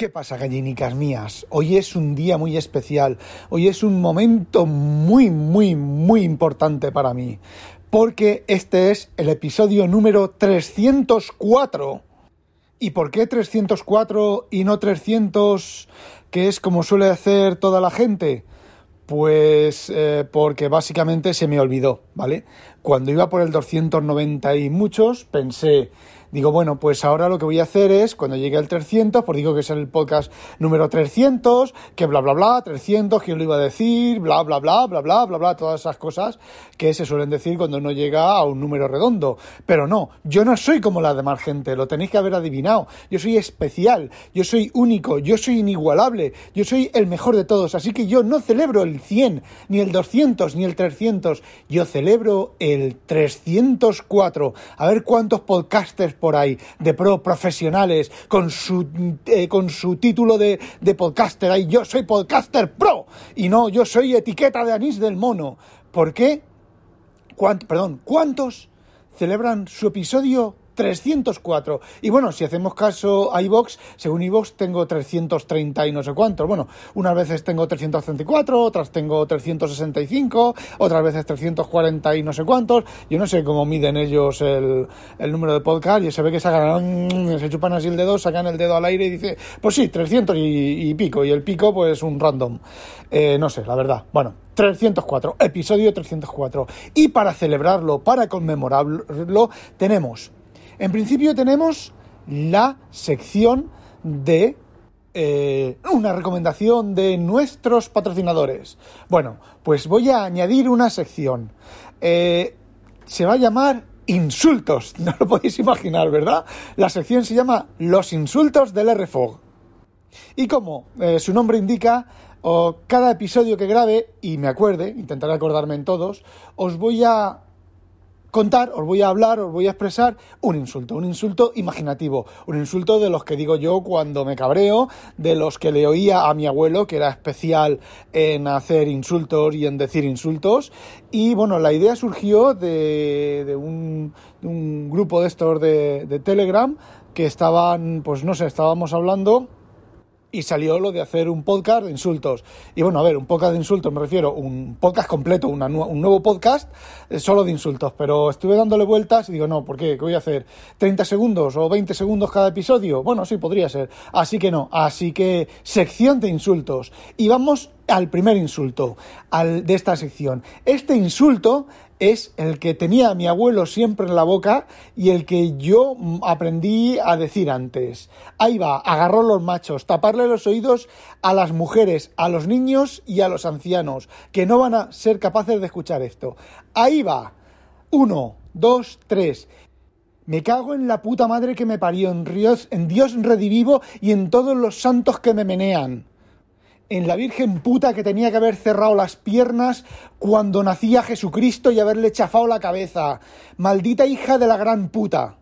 ¿Qué pasa, gallinicas mías? Hoy es un día muy especial, hoy es un momento muy, muy, muy importante para mí, porque este es el episodio número 304. ¿Y por qué 304 y no 300, que es como suele hacer toda la gente? Pues eh, porque básicamente se me olvidó, ¿vale? Cuando iba por el 290 y muchos, pensé, digo, bueno, pues ahora lo que voy a hacer es, cuando llegue al 300, pues digo que es el podcast número 300, que bla, bla, bla, 300, quién lo iba a decir, bla, bla, bla, bla, bla, bla, bla, todas esas cosas que se suelen decir cuando uno llega a un número redondo. Pero no, yo no soy como la demás gente, lo tenéis que haber adivinado. Yo soy especial, yo soy único, yo soy inigualable, yo soy el mejor de todos, así que yo no celebro el 100, ni el 200, ni el 300, yo celebro el 304. A ver cuántos podcasters por ahí, de pro profesionales, con su, eh, con su título de, de podcaster. Ahí, yo soy podcaster pro y no, yo soy etiqueta de anís del mono. ¿Por qué? perdón, ¿cuántos celebran su episodio 304. Y bueno, si hacemos caso a iVox, según iVox tengo 330 y no sé cuántos. Bueno, unas veces tengo 334, otras tengo 365, otras veces 340 y no sé cuántos. Yo no sé cómo miden ellos el, el número de podcast y se ve que sacan, se chupan así el dedo, sacan el dedo al aire y dice, pues sí, 300 y, pico. Y el pico, pues un random. Eh, no sé, la verdad. Bueno, 304, episodio 304. Y para celebrarlo, para conmemorarlo, tenemos en principio tenemos la sección de eh, una recomendación de nuestros patrocinadores. Bueno, pues voy a añadir una sección. Eh, se va a llamar insultos. No lo podéis imaginar, ¿verdad? La sección se llama Los insultos del RFOG. Y como eh, su nombre indica, cada episodio que grabe, y me acuerde, intentaré acordarme en todos, os voy a contar, os voy a hablar, os voy a expresar un insulto, un insulto imaginativo, un insulto de los que digo yo cuando me cabreo, de los que le oía a mi abuelo, que era especial en hacer insultos y en decir insultos. Y bueno, la idea surgió de, un, grupo de estos de, de Telegram que estaban, pues no sé, estábamos hablando y salió lo de hacer un podcast de insultos. Y bueno, a ver, un podcast de insultos, me refiero, un podcast completo, un nuevo podcast eh, solo de insultos. Pero estuve dándole vueltas y digo, no, ¿por qué? ¿Qué voy a hacer? ¿30 segundos o 20 segundos cada episodio? Bueno, sí, podría ser. Así que no. Así que sección de insultos. Y vamos al primer insulto al, de esta sección. Este insulto es el que tenía mi abuelo siempre en la boca y el que yo aprendí a decir antes. Ahí va, agarró los machos, taparle los oídos a las mujeres, a los niños y a los ancianos, que no van a ser capaces de escuchar esto. Ahí va. Uno, dos, tres. Me cago en la puta madre que me parió, en Dios, en Dios redivivo y en todos los santos que me menean en la Virgen puta que tenía que haber cerrado las piernas cuando nacía Jesucristo y haberle chafado la cabeza. Maldita hija de la gran puta.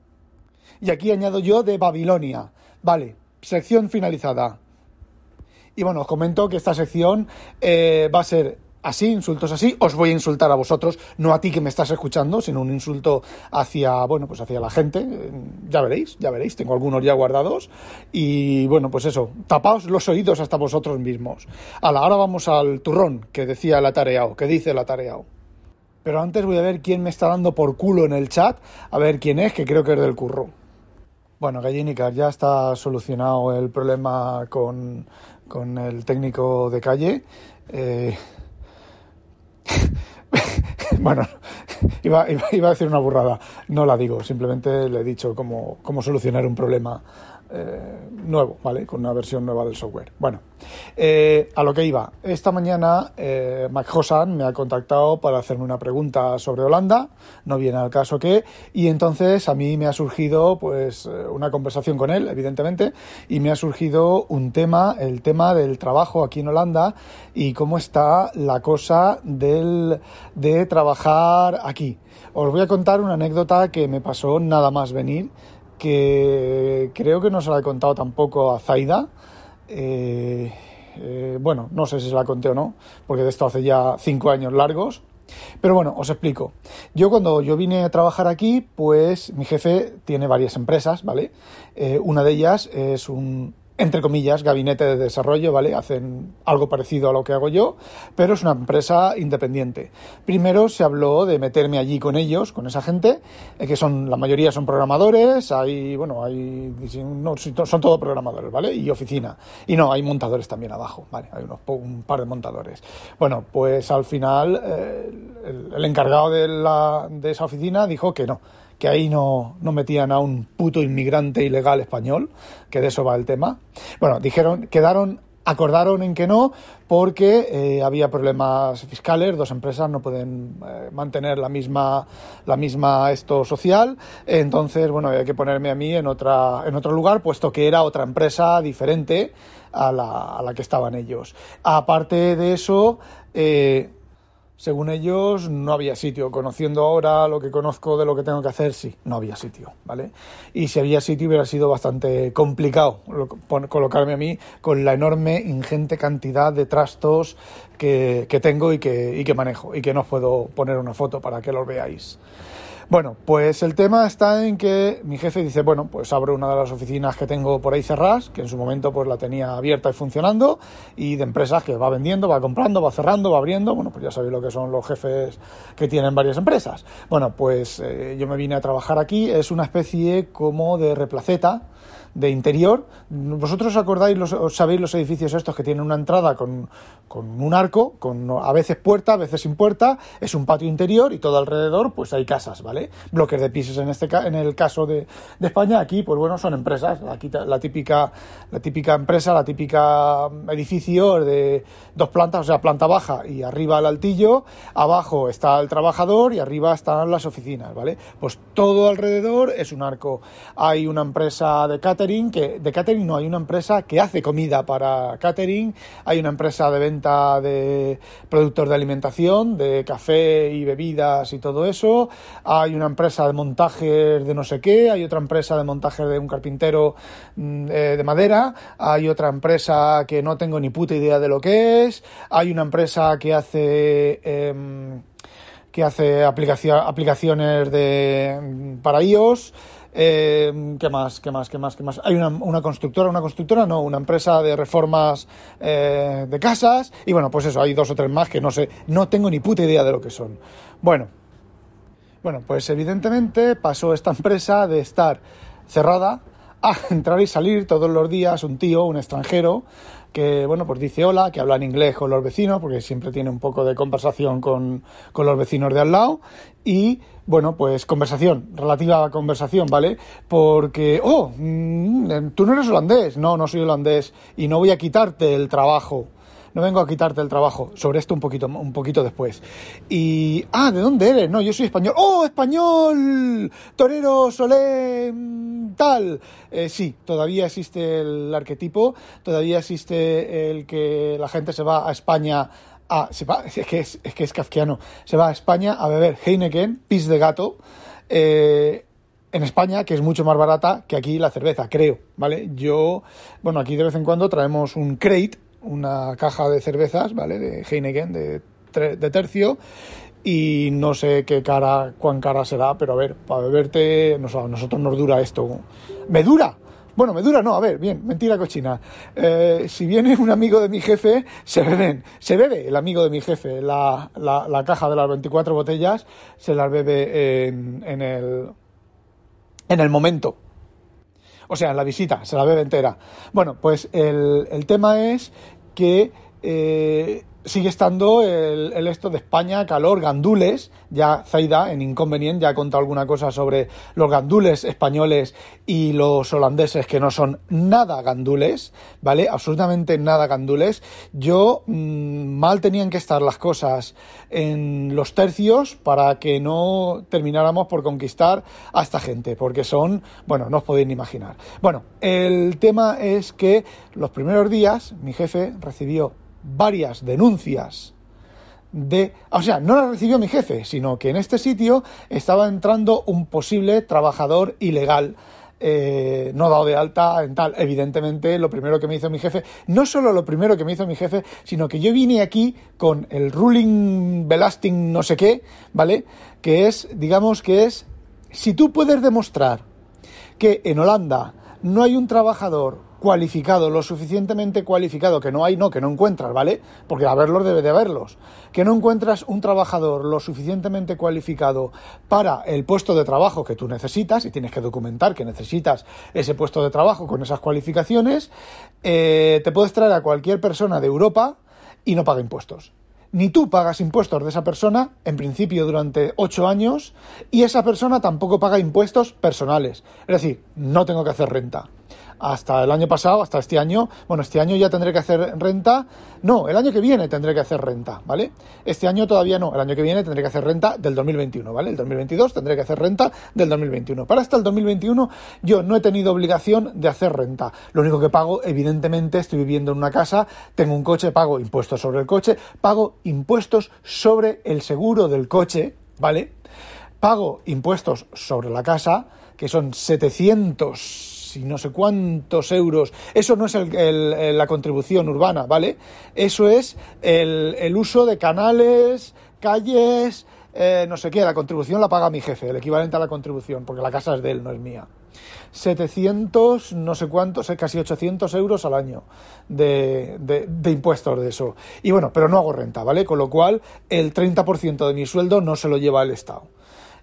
Y aquí añado yo de Babilonia. Vale, sección finalizada. Y bueno, os comento que esta sección eh, va a ser así, insultos así, os voy a insultar a vosotros, no a ti que me estás escuchando, sino un insulto hacia, bueno, pues hacia la gente. Ya veréis, ya veréis, tengo algunos ya guardados. Y bueno, pues eso, tapaos los oídos hasta vosotros mismos. ahora vamos al turrón que decía el atareado, que dice el atareado. Pero antes voy a ver quién me está dando por culo en el chat, a ver quién es, que creo que es del curro. Bueno, gallinicas, ya está solucionado el problema con, con el técnico de calle. Eh, bueno, iba, iba, a decir una burrada, no la digo, simplemente le he dicho cómo, cómo solucionar un problema eh, nuevo, ¿vale? Con una versión nueva del software. Bueno, eh, a lo que iba. Esta mañana eh, Mac Hosan me ha contactado para hacerme una pregunta sobre Holanda, no viene al caso que, y entonces a mí me ha surgido pues una conversación con él, evidentemente, y me ha surgido un tema, el tema del trabajo aquí en Holanda y cómo está la cosa del, de trabajar aquí. Os voy a contar una anécdota que me pasó nada más venir que creo que no se la he contado tampoco a Zaida. Eh, eh, bueno, no sé si se la conté o no, porque de esto hace ya cinco años largos. Pero bueno, os explico. Yo cuando yo vine a trabajar aquí, pues mi jefe tiene varias empresas, ¿vale? Eh, una de ellas es un, entre comillas, gabinete de desarrollo, ¿vale? Hacen algo parecido a lo que hago yo, pero es una empresa independiente. Primero se habló de meterme allí con ellos, con esa gente, eh, que son, la mayoría son programadores, hay, bueno, hay, no, son todos programadores, ¿vale? Y oficina. Y no, hay montadores también abajo, ¿vale? Hay unos, un par de montadores. Bueno, pues al final eh, el, el, encargado de, la, de esa oficina dijo que no que ahí no, no metían a un puto inmigrante ilegal español, que de eso va el tema. Bueno, dijeron, quedaron acordaron en que no porque eh, había problemas fiscales, dos empresas no pueden eh, mantener la misma la misma esto social, entonces bueno, había que ponerme a mí en otra en otro lugar puesto que era otra empresa diferente a la, a la que estaban ellos. Aparte de eso, eh, según ellos, no había sitio. Conociendo ahora lo que conozco de lo que tengo que hacer, sí, no había sitio, ¿vale? Y si había sitio hubiera sido bastante complicado colocarme a mí con la enorme, ingente cantidad de trastos que, que tengo y que, y que manejo y que no os puedo poner una foto para que los veáis. Bueno, pues el tema está en que mi jefe dice, bueno, pues abro una de las oficinas que tengo por ahí cerradas, que en su momento pues la tenía abierta y funcionando, y de empresas que va vendiendo, va comprando, va cerrando, va abriendo, bueno, pues ya sabéis lo que son los jefes que tienen varias empresas. Bueno, pues eh, yo me vine a trabajar aquí, es una especie como de replaceta, de interior. ¿Vosotros acordáis, los, sabéis los edificios estos que tienen una entrada con, con, un arco, con a veces puerta, a veces sin puerta? Es un patio interior y todo alrededor pues hay casas, ¿vale? Bloques de pisos en este en el caso de, de España. Aquí, pues bueno, son empresas. Aquí la típica, la típica empresa, la típica edificio de dos plantas, o sea, planta baja y arriba el altillo, abajo está el trabajador y arriba están las oficinas, ¿vale? Pues todo alrededor es un arco. Hay una empresa de catering, que de catering no, hay una empresa que hace comida para catering, hay una empresa de venta de productos de alimentación, de café y bebidas y todo eso, hay una empresa de montajes de no sé qué, hay otra empresa de montaje de un carpintero mm, eh, de madera, hay otra empresa que no tengo ni puta idea de lo que es, hay una empresa que hace... Em, que hace aplicaciones de, para iOS, eh, ¿Qué más? ¿Qué más? ¿Qué más? ¿Qué más? Hay una, una constructora, una constructora, no, una empresa de reformas eh, de casas. Y bueno, pues eso, hay dos o tres más que no sé, no tengo ni puta idea de lo que son. Bueno, bueno, pues evidentemente pasó esta empresa de estar cerrada a entrar y salir todos los días un tío, un extranjero, que bueno, pues dice hola, que habla en inglés con los vecinos, porque siempre tiene un poco de conversación con, con los vecinos de al lado, y bueno, pues conversación, relativa conversación, ¿vale? Porque, oh, mm, tú no eres holandés, no, no soy holandés, y no voy a quitarte el trabajo no vengo a quitarte el trabajo. Sobre esto un poquito, un poquito después. Y, ah, ¿de dónde eres? No, yo soy español. ¡Oh, español! Torero, Solé, tal. Eh, sí, todavía existe el arquetipo, todavía existe el que la gente se va a España a, se va, es que es, es que es kafkiano, se va a España a beber Heineken, pis de gato, eh, en España, que es mucho más barata que aquí la cerveza, creo, ¿vale? Yo, bueno, aquí de vez en cuando traemos un crate, una caja de cervezas, ¿vale? De Heineken, de, de tercio, y no sé qué cara, cuán cara será, pero a ver, para beberte, a nosotros nos dura esto. ¿Me dura? Bueno, me dura, no, a ver, bien, mentira cochina. Eh, si viene un amigo de mi jefe, se beben, se bebe el amigo de mi jefe la, la, caja de las 24 botellas, se las bebe en, en, el, en el momento. O sea, en la visita, se la bebe entera. Bueno, pues el, el tema es que eh, sigue estando el, esto de España, calor, gandules. Ya Zaida, en Inconvenient, ya ha contado alguna cosa sobre los gandules españoles y los holandeses que no son nada gandules, ¿vale? Absolutamente nada gandules. Yo mm, mal tenían que estar las cosas en los tercios para que no termináramos por conquistar a esta gente, porque son, bueno, no os podéis ni imaginar. Bueno, el tema es que los primeros días mi jefe recibió varias denuncias de... O sea, no la recibió mi jefe, sino que en este sitio estaba entrando un posible trabajador ilegal. Eh, no dado de alta en tal. Evidentemente, lo primero que me hizo mi jefe, no solo lo primero que me hizo mi jefe, sino que yo vine aquí con el ruling belasting no sé qué, ¿vale? Que es, digamos que es, si tú puedes demostrar que en Holanda no hay un trabajador cualificado, lo suficientemente cualificado, que no hay, no, que no encuentras, ¿vale? Porque haberlos debe de haberlos. Que no encuentras un trabajador lo suficientemente cualificado para el puesto de trabajo que tú necesitas, y tienes que documentar que necesitas ese puesto de trabajo con esas cualificaciones, eh, te puedes traer a cualquier persona de Europa y no paga impuestos. Ni tú pagas impuestos de esa persona, en principio durante ocho años, y esa persona tampoco paga impuestos personales. Es decir, no tengo que hacer renta hasta el año pasado, hasta este año. Bueno, este año ya tendré que hacer renta. No, el año que viene tendré que hacer renta, ¿vale? Este año todavía no. El año que viene tendré que hacer renta del 2021, ¿vale? El 2022 tendré que hacer renta del 2021. Para hasta el 2021 yo no he tenido obligación de hacer renta. Lo único que pago, evidentemente, estoy viviendo en una casa, tengo un coche, pago impuestos sobre el coche, pago impuestos sobre el seguro del coche, ¿vale? Pago impuestos sobre la casa, que son 700 y no sé cuántos euros. Eso no es la contribución urbana, ¿vale? Eso es el, uso de canales, calles, eh, no sé qué. La contribución la paga mi jefe, el equivalente a la contribución, porque la casa es de él, no es mía. 700, no sé cuántos, casi 800 euros al año de, de, impuestos de eso. Y bueno, pero no hago renta, ¿vale? Con lo cual, el 30% de mi sueldo no se lo lleva el Estado.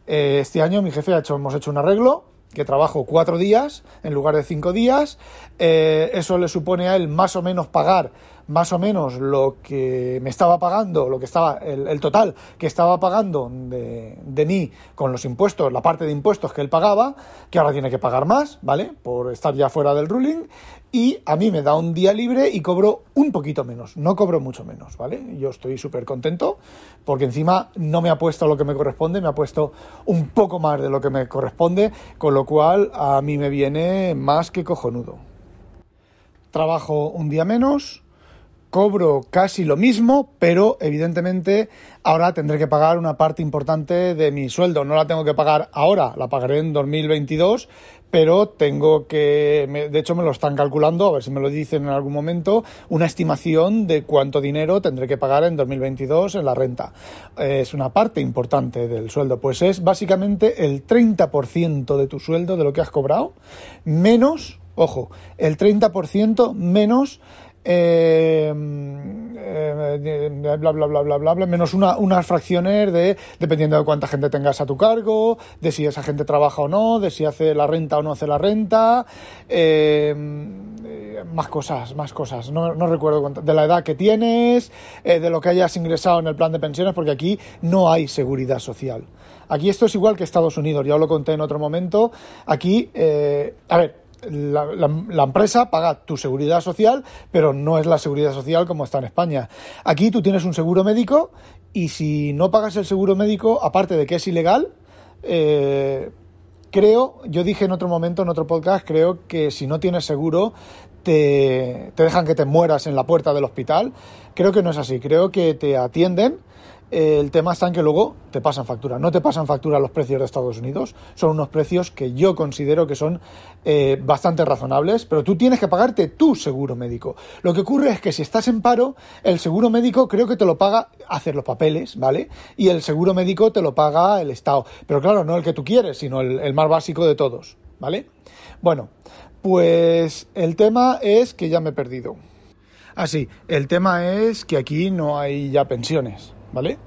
Eh, este año mi jefe ha hecho, hemos hecho un arreglo que trabajo cuatro días en lugar de cinco días. Eh, eso le supone a él más o menos pagar más o menos lo que me estaba pagando, lo que estaba, el, total que estaba pagando de, de, mí con los impuestos, la parte de impuestos que él pagaba, que ahora tiene que pagar más, ¿vale? Por estar ya fuera del ruling. Y a mí me da un día libre y cobro un poquito menos, no cobro mucho menos, ¿vale? Yo estoy súper contento porque encima no me ha puesto lo que me corresponde, me ha puesto un poco más de lo que me corresponde, con lo cual a mí me viene más que cojonudo. Trabajo un día menos, cobro casi lo mismo, pero evidentemente ahora tendré que pagar una parte importante de mi sueldo. No la tengo que pagar ahora, la pagaré en 2022, pero tengo que, de hecho me lo están calculando, a ver si me lo dicen en algún momento, una estimación de cuánto dinero tendré que pagar en 2022 en la renta. Es una parte importante del sueldo, pues es básicamente el 30% de tu sueldo, de lo que has cobrado, menos, ojo, el 30% menos eh, eh, bla, bla, bla, bla, bla, bla, menos una, unas fracciones de, dependiendo de cuánta gente tengas a tu cargo, de si esa gente trabaja o no, de si hace la renta o no hace la renta, eh, más cosas, más cosas, no, no recuerdo de la edad que tienes, de lo que hayas ingresado en el plan de pensiones, porque aquí no hay seguridad social. Aquí esto es igual que Estados Unidos, ya os lo conté en otro momento. Aquí, a ver, la, empresa paga tu seguridad social, pero no es la seguridad social como está en España. Aquí tú tienes un seguro médico y si no pagas el seguro médico, aparte de que es ilegal, eh, creo, yo dije en otro momento, en otro podcast, creo que si no tienes seguro, te, te dejan que te mueras en la puerta del hospital. Creo que no es así, creo que te atienden el tema está en que luego te pasan factura. No te pasan factura los precios de Estados Unidos, son unos precios que yo considero que son eh, bastante razonables, pero tú tienes que pagarte tu seguro médico. Lo que ocurre es que si estás en paro, el seguro médico creo que te lo paga hacer los papeles, ¿vale? Y el seguro médico te lo paga el Estado. Pero claro, no el que tú quieres, sino el, el más básico de todos, ¿vale? Bueno, pues el tema es que ya me he perdido. Ah, sí, el tema es que aquí no hay ya pensiones. ¿Vale?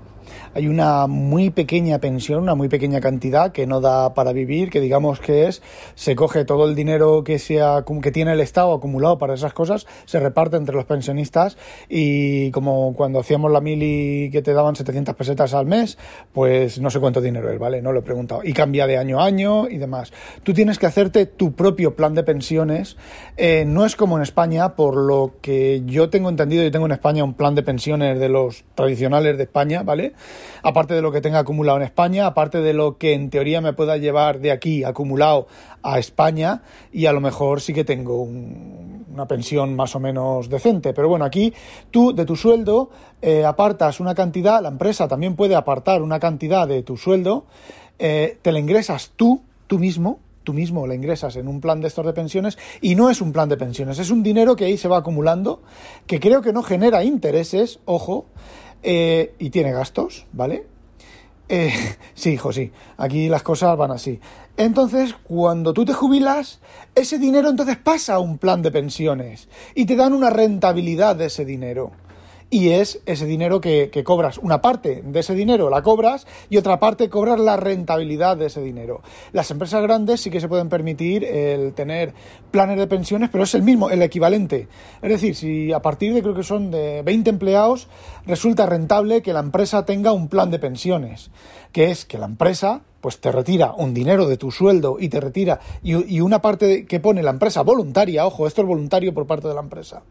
Hay una muy pequeña pensión, una muy pequeña cantidad que no da para vivir, que digamos que es, se coge todo el dinero que, sea, que tiene el Estado acumulado para esas cosas, se reparte entre los pensionistas y como cuando hacíamos la mili que te daban 700 pesetas al mes, pues no sé cuánto dinero es, ¿vale? No lo he preguntado. Y cambia de año a año y demás. Tú tienes que hacerte tu propio plan de pensiones. Eh, no es como en España, por lo que yo tengo entendido, yo tengo en España un plan de pensiones de los tradicionales de España, ¿vale? Aparte de lo que tenga acumulado en España, aparte de lo que en teoría me pueda llevar de aquí acumulado a España y a lo mejor sí que tengo una pensión más o menos decente. Pero bueno, aquí tú de tu sueldo eh, apartas una cantidad, la empresa también puede apartar una cantidad de tu sueldo, eh, te la ingresas tú, tú mismo, tú mismo la ingresas en un plan de estos de pensiones y no es un plan de pensiones, es un dinero que ahí se va acumulando, que creo que no genera intereses, ojo, eh, y tiene gastos, ¿vale? Eh, sí, hijo, sí. Aquí las cosas van así. Entonces, cuando tú te jubilas, ese dinero entonces pasa a un plan de pensiones y te dan una rentabilidad de ese dinero y es ese dinero que, cobras. Una parte de ese dinero la cobras y otra parte cobras la rentabilidad de ese dinero. Las empresas grandes sí que se pueden permitir el tener planes de pensiones, pero es el mismo, el equivalente. Es decir, si a partir de creo que son de 20 empleados resulta rentable que la empresa tenga un plan de pensiones, que es que la empresa pues te retira un dinero de tu sueldo y te retira y, una parte que pone la empresa voluntaria, ojo, esto es voluntario por parte de la empresa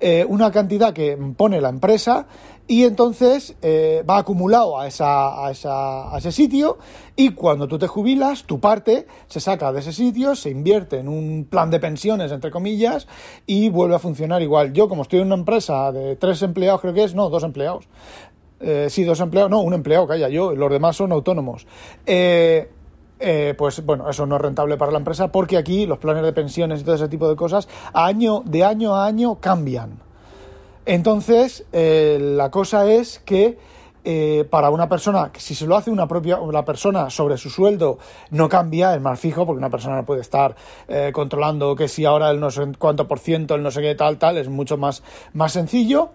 eh, una cantidad que pone la empresa y entonces eh, va acumulado a, esa, a, esa, a ese sitio y cuando tú te jubilas, tu parte se saca de ese sitio, se invierte en un plan de pensiones, entre comillas, y vuelve a funcionar igual. Yo, como estoy en una empresa de tres empleados, creo que es, no, dos empleados. Eh, sí, dos empleados, no, un empleado, calla, yo, los demás son autónomos. Eh, pues bueno, eso no es rentable para la empresa porque aquí los planes de pensiones y todo ese tipo de cosas año, de año a año cambian. Entonces, eh, la cosa es que eh, para una persona, si se lo hace una propia la persona sobre su sueldo, no cambia, es más fijo, porque una persona no puede estar controlando que si ahora el no sé cuánto por ciento, el no sé qué tal, tal, es mucho más, más sencillo.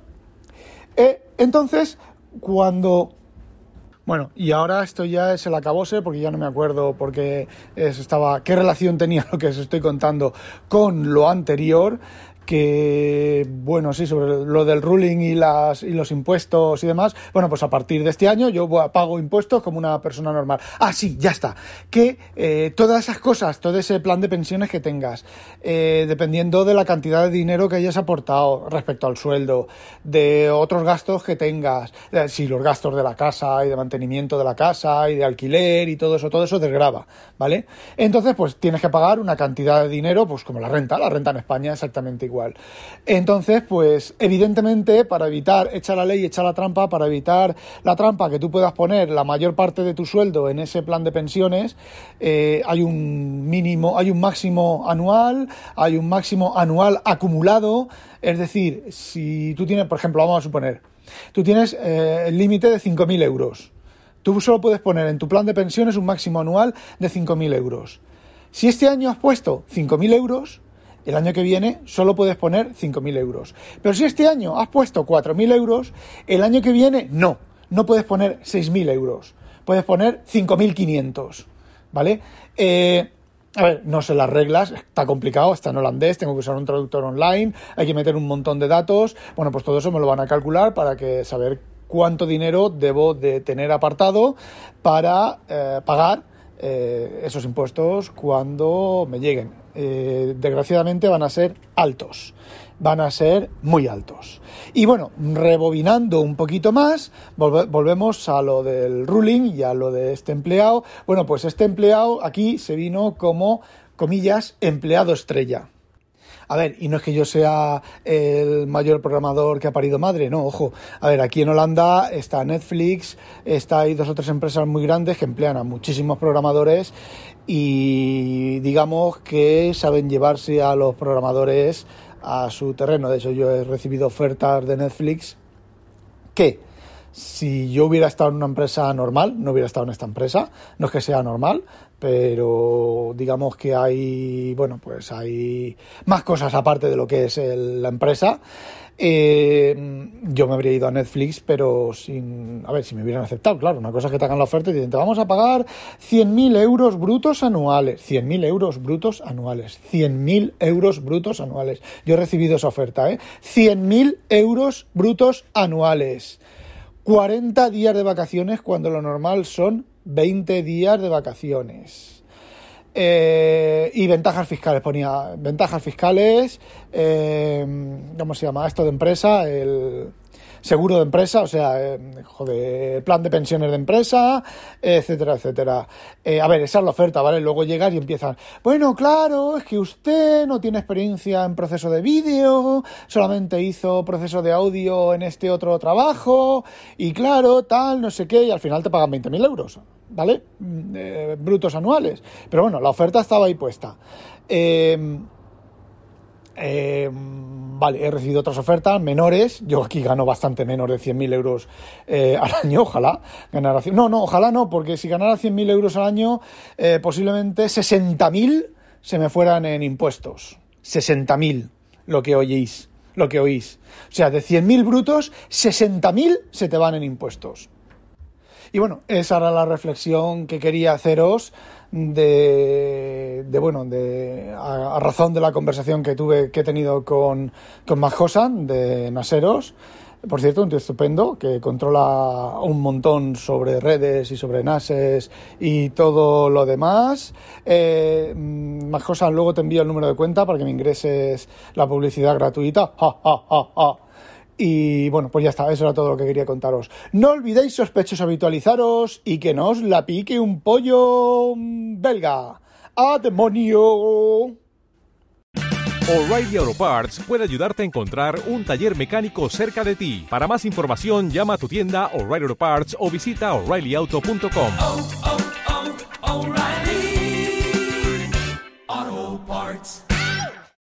entonces, cuando bueno, y ahora esto ya es el acabose, porque ya no me acuerdo porque estaba, qué relación tenía lo que os estoy contando con lo anterior que, bueno, sí, sobre lo del ruling y, las, y los impuestos y demás, bueno, pues a partir de este año yo pago impuestos como una persona normal. Ah, sí, ya está. Que eh, todas esas cosas, todo ese plan de pensiones que tengas, eh, dependiendo de la cantidad de dinero que hayas aportado respecto al sueldo, de otros gastos que tengas, eh, si los gastos de la casa y de mantenimiento de la casa y de alquiler y todo eso, todo eso desgraba, ¿vale? Entonces, pues tienes que pagar una cantidad de dinero, pues como la renta, la renta en España exactamente igual entonces, pues evidentemente, para evitar echar la ley, echar la trampa, para evitar la trampa que tú puedas poner la mayor parte de tu sueldo en ese plan de pensiones, eh, hay un mínimo, hay un máximo anual, hay un máximo anual acumulado, es decir, si tú tienes, por ejemplo, vamos a suponer, tú tienes eh, el límite de 5.000 euros. Tú solo puedes poner en tu plan de pensiones un máximo anual de 5.000 euros. Si este año has puesto 5.000 euros, el año que viene solo puedes poner 5.000 euros. Pero si este año has puesto 4.000 euros, el año que viene no, no puedes poner 6.000 euros, puedes poner 5.500, ¿vale? Eh, a ver, no sé las reglas, está complicado, está en holandés, tengo que usar un traductor online, hay que meter un montón de datos, bueno, pues todo eso me lo van a calcular para que saber cuánto dinero debo de tener apartado para eh, pagar eh, esos impuestos cuando me lleguen. Eh, desgraciadamente van a ser altos, van a ser muy altos. Y bueno, rebobinando un poquito más, volvemos a lo del ruling y a lo de este empleado. Bueno, pues este empleado aquí se vino como, comillas, empleado estrella. A ver, y no es que yo sea el mayor programador que ha parido madre, no, ojo. A ver, aquí en Holanda está Netflix, está hay dos o tres empresas muy grandes que emplean a muchísimos programadores y digamos que saben llevarse a los programadores a su terreno. De hecho, yo he recibido ofertas de Netflix que si yo hubiera estado en una empresa normal, no hubiera estado en esta empresa, no es que sea normal, pero digamos que hay, bueno, pues hay más cosas aparte de lo que es la empresa. eh, yo me habría ido a Netflix, pero sin. A ver, si me hubieran aceptado, claro. Una cosa es que te hagan la oferta y te dicen, te vamos a pagar 100.000 euros brutos anuales. 100.000 euros brutos anuales. 100.000 euros brutos anuales. Yo he recibido esa oferta, ¿eh? 100.000 euros brutos anuales. 40 días de vacaciones cuando lo normal son 20 días de vacaciones. Eh, y ventajas fiscales, ponía ventajas fiscales, eh, ¿cómo se llama? Esto de empresa, el seguro de empresa, o sea, eh, joder, plan de pensiones de empresa, etcétera, etcétera. Eh, a ver, esa es la oferta, ¿vale? Luego llegas y empiezan, bueno, claro, es que usted no tiene experiencia en proceso de vídeo, solamente hizo proceso de audio en este otro trabajo, y claro, tal, no sé qué, y al final te pagan 20.000 euros. ¿Vale? Mm, eh, brutos anuales. Pero bueno, la oferta estaba ahí puesta. Eh, eh, vale, he recibido otras ofertas menores. Yo aquí gano bastante menos de 100.000 euros al año, ojalá ganara. No, no, ojalá no, porque si ganara 100.000 euros al año, posiblemente 60.000 se me fueran en impuestos. 60.000, lo que oís, lo que oís. O sea, de 100.000 brutos, 60.000 se te van en impuestos. Y bueno, esa era la reflexión que quería haceros de, bueno, de, a, razón de la conversación que tuve, que he tenido con, con Majosan de Naseros. Por cierto, un tío estupendo que controla un montón sobre redes y sobre NASes y todo lo demás. Eh, Majosan, luego te envío el número de cuenta para que me ingreses la publicidad gratuita. Y bueno, pues ya está, eso era todo lo que quería contaros. No olvidéis, sospechosos, habitualizaros y que no os la pique un pollo belga. ¡A demonio! O'Reilly Auto Parts puede ayudarte a encontrar un taller mecánico cerca de ti. Para más información, llama a tu tienda O'Reilly Auto Parts o visita oreillyauto.com.